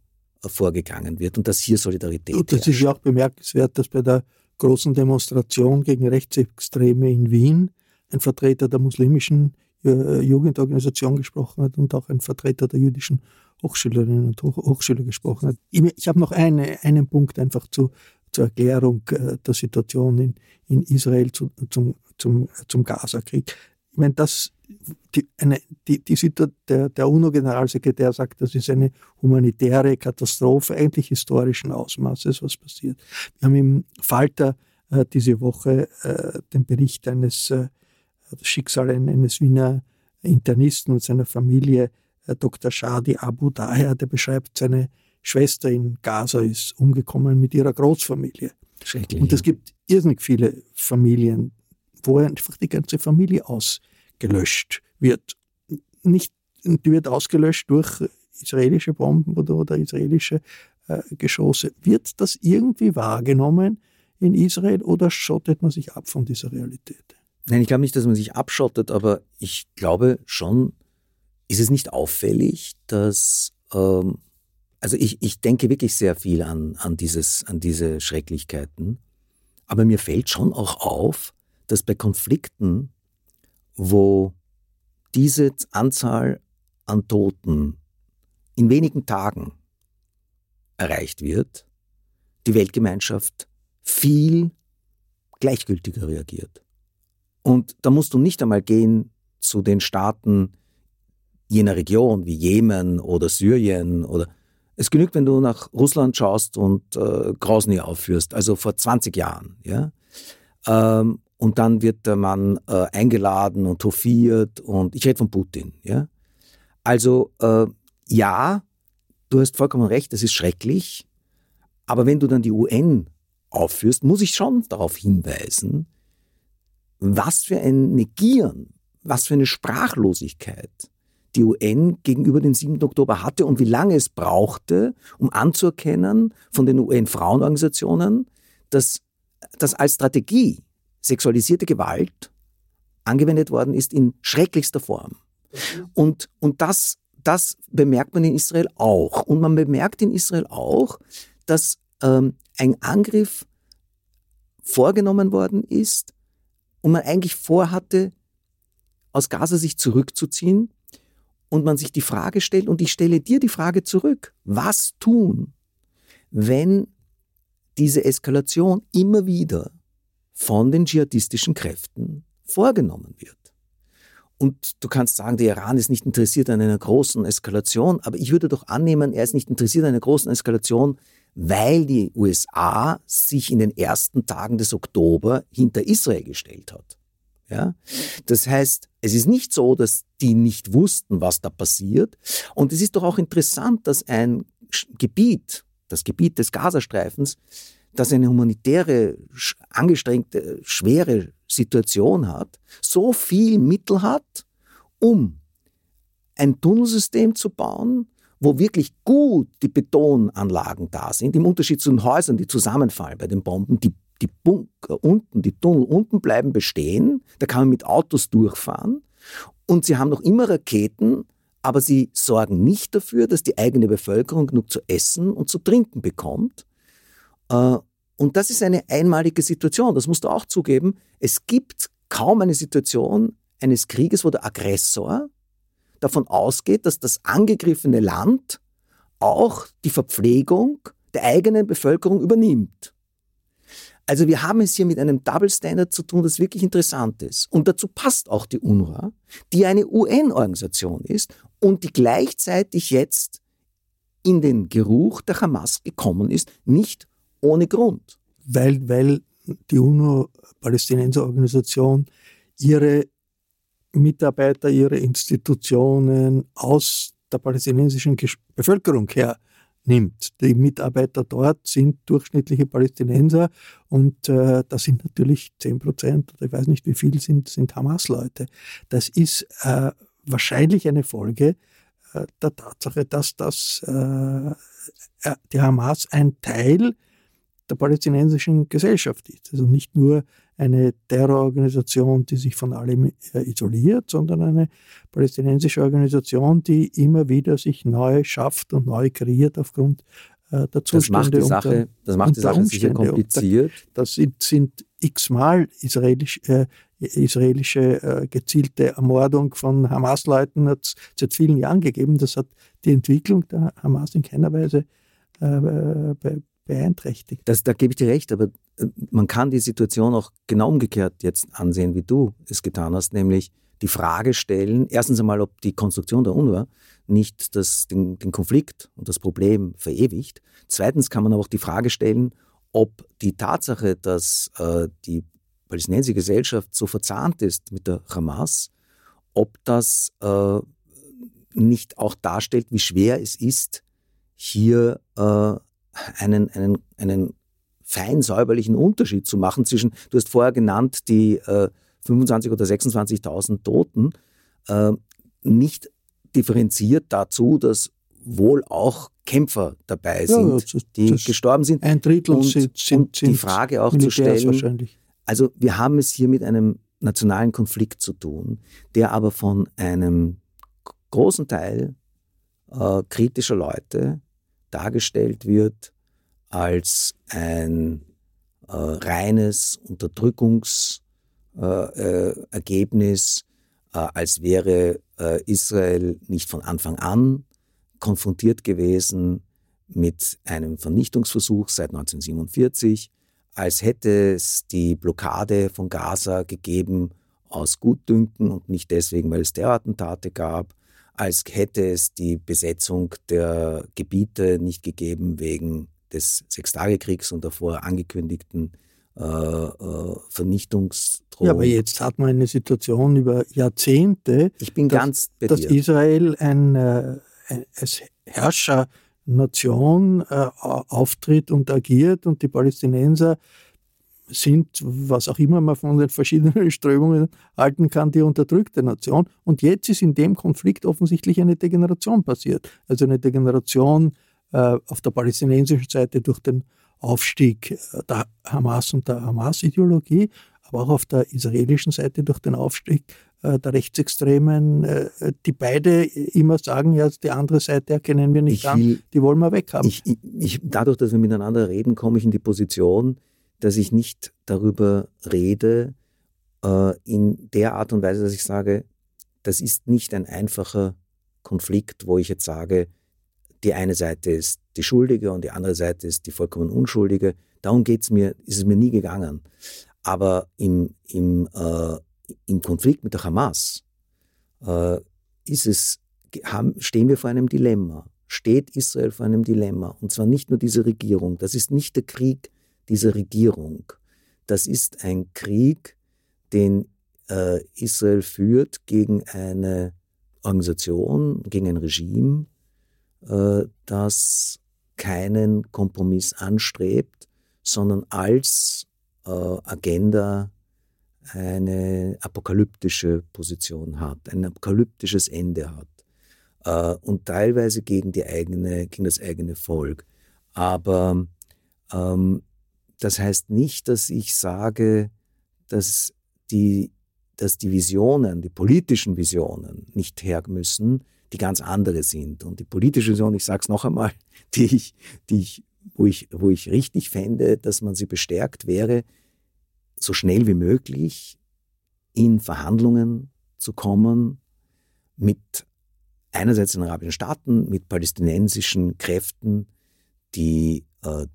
äh, vorgegangen wird und dass hier Solidarität und Das herrscht. ist ja auch bemerkenswert, dass bei der großen Demonstration gegen Rechtsextreme in Wien ein Vertreter der muslimischen Jugendorganisation gesprochen hat und auch ein Vertreter der jüdischen Hochschülerinnen und Hochschüler gesprochen hat. Ich, ich habe noch eine, einen Punkt einfach zu, zur Erklärung äh, der Situation in, in Israel zu, zum, zum, zum Gaza-Krieg. Ich meine, das, die, eine, die, die der, der UNO-Generalsekretär sagt, das ist eine humanitäre Katastrophe, eigentlich historischen Ausmaßes, was passiert. Wir haben im Falter äh, diese Woche äh, den Bericht eines äh, das Schicksal eines Wiener Internisten und seiner Familie, äh, Dr. Shadi Abu Daher, der beschreibt, seine Schwester in Gaza ist umgekommen mit ihrer Großfamilie. Schrecklich. Und es gibt irrsinnig viele Familien, wo einfach die ganze Familie ausgelöscht wird. Nicht, die wird ausgelöscht durch israelische Bomben oder, oder israelische äh, Geschosse. Wird das irgendwie wahrgenommen in Israel oder schottet man sich ab von dieser Realität? Nein, ich glaube nicht, dass man sich abschottet, aber ich glaube schon, ist es nicht auffällig, dass, ähm, also ich, ich denke wirklich sehr viel an, an, dieses, an diese Schrecklichkeiten, aber mir fällt schon auch auf, dass bei Konflikten, wo diese Anzahl an Toten in wenigen Tagen erreicht wird, die Weltgemeinschaft viel gleichgültiger reagiert. Und da musst du nicht einmal gehen zu den Staaten jener Region wie Jemen oder Syrien oder es genügt, wenn du nach Russland schaust und äh, Grozny aufführst, also vor 20 Jahren, ja. Ähm, und dann wird der Mann äh, eingeladen und hofiert und ich rede von Putin, ja. Also äh, ja, du hast vollkommen recht, das ist schrecklich, aber wenn du dann die UN aufführst, muss ich schon darauf hinweisen, was für ein Negieren, was für eine Sprachlosigkeit die UN gegenüber dem 7. Oktober hatte und wie lange es brauchte, um anzuerkennen von den UN-Frauenorganisationen, dass das als Strategie sexualisierte Gewalt angewendet worden ist in schrecklichster Form. Und, und das, das bemerkt man in Israel auch. Und man bemerkt in Israel auch, dass ähm, ein Angriff vorgenommen worden ist, und man eigentlich vorhatte, aus Gaza sich zurückzuziehen und man sich die Frage stellt, und ich stelle dir die Frage zurück, was tun, wenn diese Eskalation immer wieder von den dschihadistischen Kräften vorgenommen wird? Und du kannst sagen, der Iran ist nicht interessiert an einer großen Eskalation, aber ich würde doch annehmen, er ist nicht interessiert an einer großen Eskalation, weil die USA sich in den ersten Tagen des Oktober hinter Israel gestellt hat. Ja? Das heißt, es ist nicht so, dass die nicht wussten, was da passiert. Und es ist doch auch interessant, dass ein Gebiet, das Gebiet des Gazastreifens, das eine humanitäre, angestrengte, schwere Situation hat, so viel Mittel hat, um ein Tunnelsystem zu bauen, wo wirklich gut die Betonanlagen da sind, im Unterschied zu den Häusern, die zusammenfallen bei den Bomben, die, die Bunker unten, die Tunnel unten bleiben bestehen, da kann man mit Autos durchfahren und sie haben noch immer Raketen, aber sie sorgen nicht dafür, dass die eigene Bevölkerung genug zu essen und zu trinken bekommt. Äh, und das ist eine einmalige Situation, das musst du auch zugeben. Es gibt kaum eine Situation eines Krieges, wo der Aggressor davon ausgeht, dass das angegriffene Land auch die Verpflegung der eigenen Bevölkerung übernimmt. Also wir haben es hier mit einem Double Standard zu tun, das wirklich interessant ist. Und dazu passt auch die UNRWA, die eine UN-Organisation ist und die gleichzeitig jetzt in den Geruch der Hamas gekommen ist, nicht ohne Grund. Weil, weil die UNO-Palästinenser-Organisation ihre Mitarbeiter, ihre Institutionen aus der palästinensischen Bevölkerung her nimmt. Die Mitarbeiter dort sind durchschnittliche Palästinenser und äh, das sind natürlich 10 Prozent oder ich weiß nicht wie viel sind, sind Hamas-Leute. Das ist äh, wahrscheinlich eine Folge äh, der Tatsache, dass das, äh, die Hamas ein Teil der palästinensischen Gesellschaft ist. Also nicht nur eine Terrororganisation, die sich von allem äh, isoliert, sondern eine palästinensische Organisation, die immer wieder sich neu schafft und neu kreiert aufgrund äh, der Zustände. Das macht die Sache, das macht die Sache sicher kompliziert. Das sind, sind x-mal israelisch, äh, israelische äh, gezielte Ermordung von Hamas-Leuten hat es seit vielen Jahren gegeben. Das hat die Entwicklung der Hamas in keiner Weise äh, beeinträchtigt. Das, da gebe ich dir recht, aber äh, man kann die Situation auch genau umgekehrt jetzt ansehen, wie du es getan hast, nämlich die Frage stellen, erstens einmal, ob die Konstruktion der UNRWA nicht das, den, den Konflikt und das Problem verewigt. Zweitens kann man aber auch die Frage stellen, ob die Tatsache, dass äh, die palästinensische Gesellschaft so verzahnt ist mit der Hamas, ob das äh, nicht auch darstellt, wie schwer es ist, hier äh, einen, einen, einen fein säuberlichen Unterschied zu machen zwischen, du hast vorher genannt, die äh, 25.000 oder 26.000 Toten, äh, nicht differenziert dazu, dass wohl auch Kämpfer dabei sind, ja, das, die das gestorben sind. Ein Drittel und, sind, sind, und die Frage auch zu stellen. Also wir haben es hier mit einem nationalen Konflikt zu tun, der aber von einem großen Teil äh, kritischer Leute dargestellt wird als ein äh, reines Unterdrückungsergebnis, äh, äh, als wäre äh, Israel nicht von Anfang an konfrontiert gewesen mit einem Vernichtungsversuch seit 1947, als hätte es die Blockade von Gaza gegeben aus Gutdünken und nicht deswegen, weil es Terrorattentate gab, als hätte es die Besetzung der Gebiete nicht gegeben wegen des Sechstagekriegs und davor angekündigten äh, äh, Vernichtungsdrohungen. Ja, aber jetzt hat man eine Situation über Jahrzehnte, ich bin dass, ganz dass Israel ein, äh, als Herrschernation äh, auftritt und agiert und die Palästinenser sind, was auch immer man von den verschiedenen (laughs) Strömungen halten kann, die unterdrückte Nation. Und jetzt ist in dem Konflikt offensichtlich eine Degeneration passiert. Also eine Degeneration äh, auf der palästinensischen Seite durch den Aufstieg äh, der Hamas und der Hamas-Ideologie, aber auch auf der israelischen Seite durch den Aufstieg äh, der Rechtsextremen, äh, die beide immer sagen, ja, die andere Seite erkennen wir nicht will, an, die wollen wir weghaben. Ich, ich, dadurch, dass wir miteinander reden, komme ich in die Position, dass ich nicht darüber rede äh, in der Art und Weise, dass ich sage, das ist nicht ein einfacher Konflikt, wo ich jetzt sage, die eine Seite ist die Schuldige und die andere Seite ist die vollkommen Unschuldige. Darum geht's mir, ist es mir nie gegangen. Aber im, im, äh, im Konflikt mit der Hamas äh, ist es, haben, stehen wir vor einem Dilemma. Steht Israel vor einem Dilemma. Und zwar nicht nur diese Regierung. Das ist nicht der Krieg dieser Regierung. Das ist ein Krieg, den äh, Israel führt gegen eine Organisation, gegen ein Regime, äh, das keinen Kompromiss anstrebt, sondern als äh, Agenda eine apokalyptische Position hat, ein apokalyptisches Ende hat äh, und teilweise gegen, die eigene, gegen das eigene Volk. Aber ähm, das heißt nicht, dass ich sage, dass die, dass die Visionen, die politischen Visionen nicht her müssen, die ganz andere sind. Und die politische Vision, ich sage es noch einmal, (laughs) die ich, die ich, wo, ich, wo ich richtig fände, dass man sie bestärkt, wäre, so schnell wie möglich in Verhandlungen zu kommen mit einerseits den arabischen Staaten, mit palästinensischen Kräften, die äh,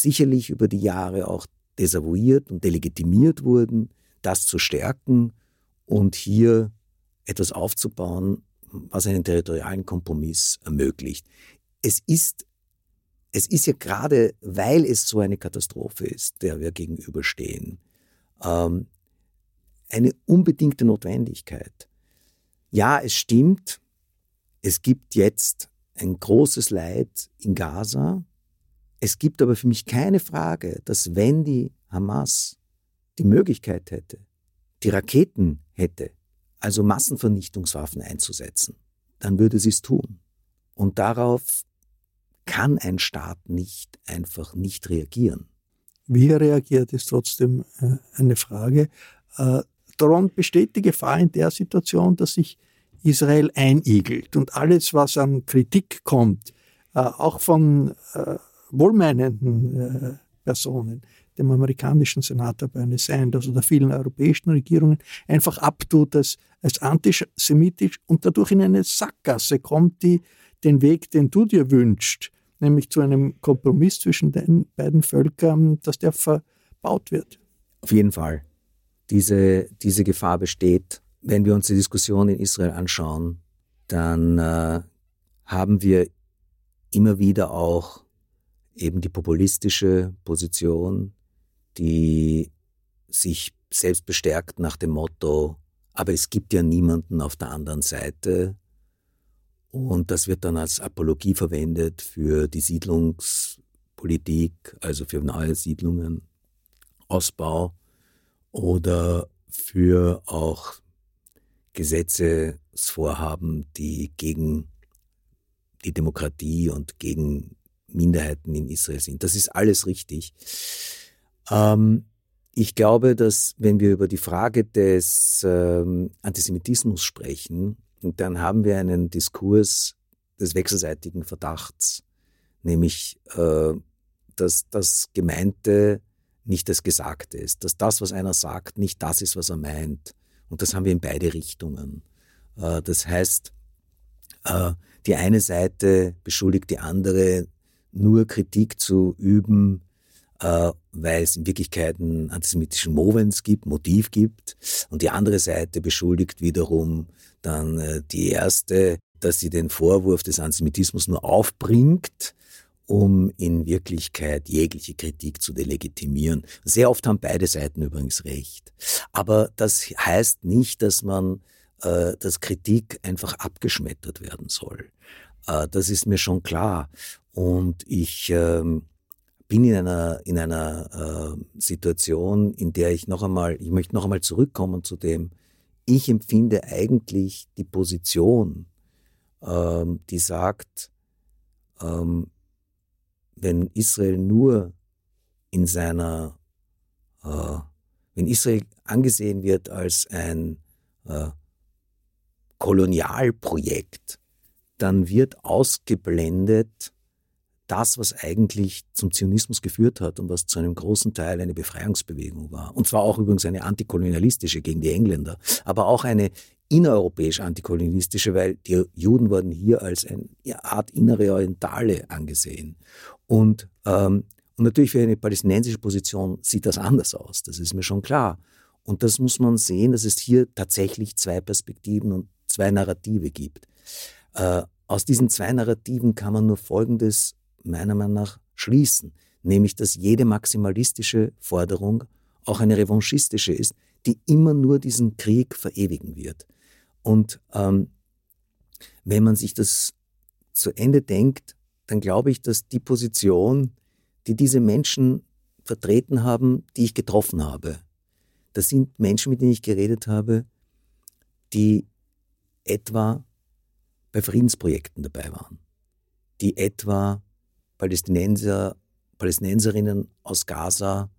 sicherlich über die Jahre auch desavouiert und delegitimiert wurden, das zu stärken und hier etwas aufzubauen, was einen territorialen Kompromiss ermöglicht. Es ist, es ist ja gerade, weil es so eine Katastrophe ist, der wir gegenüberstehen, ähm, eine unbedingte Notwendigkeit. Ja, es stimmt, es gibt jetzt ein großes Leid in Gaza, es gibt aber für mich keine Frage, dass wenn die Hamas die Möglichkeit hätte, die Raketen hätte, also Massenvernichtungswaffen einzusetzen, dann würde sie es tun. Und darauf kann ein Staat nicht einfach nicht reagieren. Wie er reagiert, ist trotzdem äh, eine Frage. Äh, daran besteht die Gefahr in der Situation, dass sich Israel einigelt und alles, was an Kritik kommt, äh, auch von wohlmeinenden äh, Personen, dem amerikanischen Senator Bernie Sanders oder vielen europäischen Regierungen, einfach abtut als, als antisemitisch und dadurch in eine Sackgasse kommt, die den Weg, den du dir wünschst, nämlich zu einem Kompromiss zwischen den beiden Völkern, dass der verbaut wird. Auf jeden Fall. Diese, diese Gefahr besteht. Wenn wir uns die Diskussion in Israel anschauen, dann äh, haben wir immer wieder auch eben die populistische Position, die sich selbst bestärkt nach dem Motto, aber es gibt ja niemanden auf der anderen Seite. Und das wird dann als Apologie verwendet für die Siedlungspolitik, also für neue Siedlungen, Ausbau oder für auch Gesetzesvorhaben, die gegen die Demokratie und gegen Minderheiten in Israel sind. Das ist alles richtig. Ähm, ich glaube, dass wenn wir über die Frage des ähm, Antisemitismus sprechen, dann haben wir einen Diskurs des wechselseitigen Verdachts, nämlich äh, dass das Gemeinte nicht das Gesagte ist, dass das, was einer sagt, nicht das ist, was er meint. Und das haben wir in beide Richtungen. Äh, das heißt, äh, die eine Seite beschuldigt die andere, nur Kritik zu üben, äh, weil es in Wirklichkeit einen antisemitischen Movens gibt, Motiv gibt. Und die andere Seite beschuldigt wiederum dann äh, die erste, dass sie den Vorwurf des Antisemitismus nur aufbringt, um in Wirklichkeit jegliche Kritik zu delegitimieren. Sehr oft haben beide Seiten übrigens recht. Aber das heißt nicht, dass man, äh, dass Kritik einfach abgeschmettert werden soll. Äh, das ist mir schon klar. Und ich ähm, bin in einer, in einer äh, Situation, in der ich noch einmal, ich möchte noch einmal zurückkommen zu dem, ich empfinde eigentlich die Position, ähm, die sagt, ähm, wenn Israel nur in seiner, äh, wenn Israel angesehen wird als ein Kolonialprojekt, dann wird ausgeblendet, das, was eigentlich zum Zionismus geführt hat und was zu einem großen Teil eine Befreiungsbewegung war. Und zwar auch übrigens eine antikolonialistische gegen die Engländer, aber auch eine innereuropäisch antikolonialistische, weil die Juden wurden hier als eine Art innere Orientale angesehen. Und, ähm, und natürlich für eine palästinensische Position sieht das anders aus, das ist mir schon klar. Und das muss man sehen, dass es hier tatsächlich zwei Perspektiven und zwei Narrative gibt. Äh, aus diesen zwei Narrativen kann man nur Folgendes meiner Meinung nach schließen, nämlich dass jede maximalistische Forderung auch eine revanchistische ist, die immer nur diesen Krieg verewigen wird. Und ähm, wenn man sich das zu Ende denkt, dann glaube ich, dass die Position, die diese Menschen vertreten haben, die ich getroffen habe, das sind Menschen, mit denen ich geredet habe, die etwa bei Friedensprojekten dabei waren, die etwa Palästinenser, Palästinenserinnen aus Gaza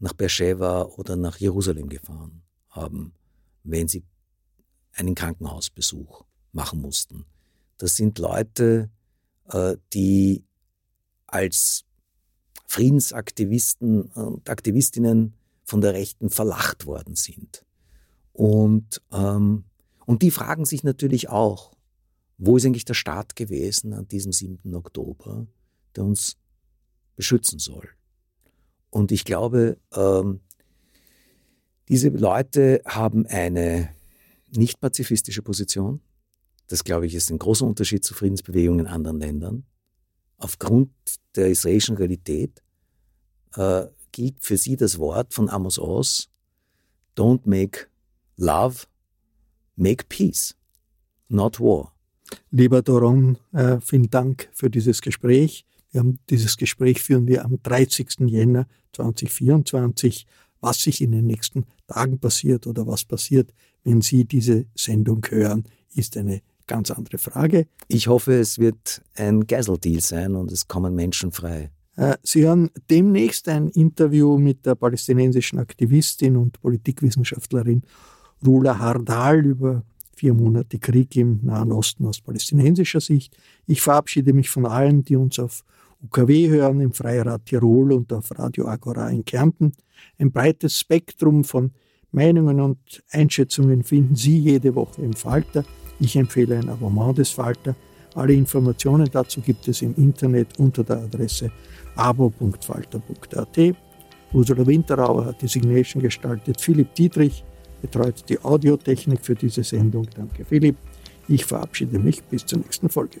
nach Beersheba oder nach Jerusalem gefahren haben, wenn sie einen Krankenhausbesuch machen mussten. Das sind Leute, äh, die als Friedensaktivisten und Aktivistinnen von der Rechten verlacht worden sind. Und, ähm, und die fragen sich natürlich auch, wo ist eigentlich der Staat gewesen an diesem 7. Oktober? der uns beschützen soll. Und ich glaube, ähm, diese Leute haben eine nicht pazifistische Position. Das, glaube ich, ist ein großer Unterschied zu Friedensbewegungen in anderen Ländern. Aufgrund der israelischen Realität äh, gilt für sie das Wort von Amos Oz, don't make love, make peace, not war. Lieber Doron, äh, vielen Dank für dieses Gespräch. Wir haben dieses Gespräch führen wir am 30. Jänner 2024. Was sich in den nächsten Tagen passiert oder was passiert, wenn Sie diese Sendung hören, ist eine ganz andere Frage. Ich hoffe, es wird ein Geiseldeal sein und es kommen Menschen frei. Äh, Sie hören demnächst ein Interview mit der palästinensischen Aktivistin und Politikwissenschaftlerin Rula Hardal über vier Monate Krieg im Nahen Osten aus palästinensischer Sicht. Ich verabschiede mich von allen, die uns auf UKW hören, im Freirad Tirol und auf Radio Agora in Kärnten. Ein breites Spektrum von Meinungen und Einschätzungen finden Sie jede Woche im Falter. Ich empfehle ein Abonnement des Falter. Alle Informationen dazu gibt es im Internet unter der Adresse abo.falter.at. Ursula Winterauer hat die Signation gestaltet. Philipp Dietrich betreut die Audiotechnik für diese Sendung. Danke, Philipp. Ich verabschiede mich bis zur nächsten Folge.